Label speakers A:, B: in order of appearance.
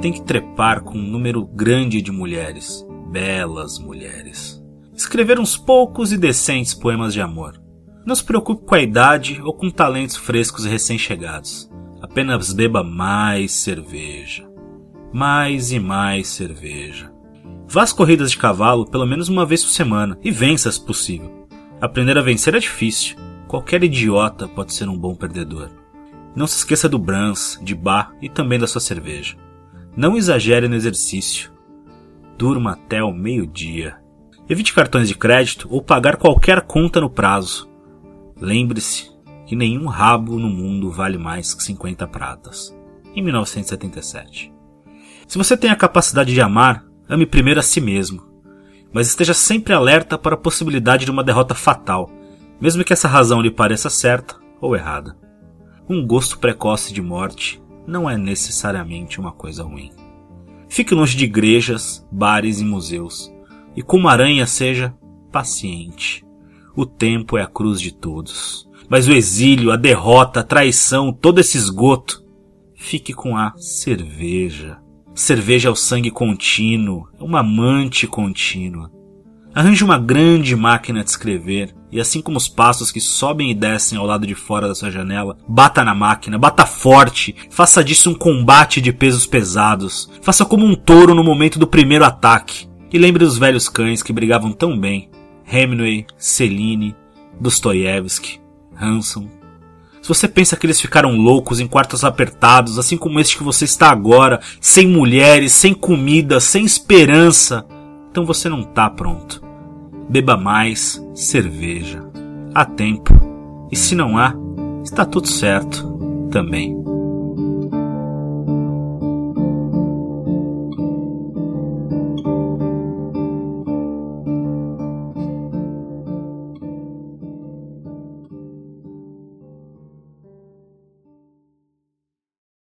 A: tem que trepar com um número grande de mulheres, belas mulheres. Escrever uns poucos e decentes poemas de amor. Não se preocupe com a idade ou com talentos frescos e recém-chegados. Apenas beba mais cerveja. Mais e mais cerveja. Vá às corridas de cavalo pelo menos uma vez por semana e vença se possível. Aprender a vencer é difícil. Qualquer idiota pode ser um bom perdedor. Não se esqueça do Brans, de bar e também da sua cerveja. Não exagere no exercício. Durma até o meio-dia. Evite cartões de crédito ou pagar qualquer conta no prazo. Lembre-se que nenhum rabo no mundo vale mais que 50 pratas. Em 1977. Se você tem a capacidade de amar, ame primeiro a si mesmo. Mas esteja sempre alerta para a possibilidade de uma derrota fatal, mesmo que essa razão lhe pareça certa ou errada. Um gosto precoce de morte não é necessariamente uma coisa ruim. Fique longe de igrejas, bares e museus. E como aranha seja paciente. O tempo é a cruz de todos. Mas o exílio, a derrota, a traição, todo esse esgoto, fique com a cerveja. Cerveja é o sangue contínuo, é uma amante contínua. Arranje uma grande máquina de escrever e assim como os passos que sobem e descem ao lado de fora da sua janela, bata na máquina, bata forte, faça disso um combate de pesos pesados. Faça como um touro no momento do primeiro ataque. E lembre dos velhos cães que brigavam tão bem, Hemingway, Celine, Dostoiévski, Hanson. Se você pensa que eles ficaram loucos em quartos apertados, assim como este que você está agora, sem mulheres, sem comida, sem esperança, então você não está pronto. Beba mais cerveja. Há tempo. E se não há, está tudo certo também.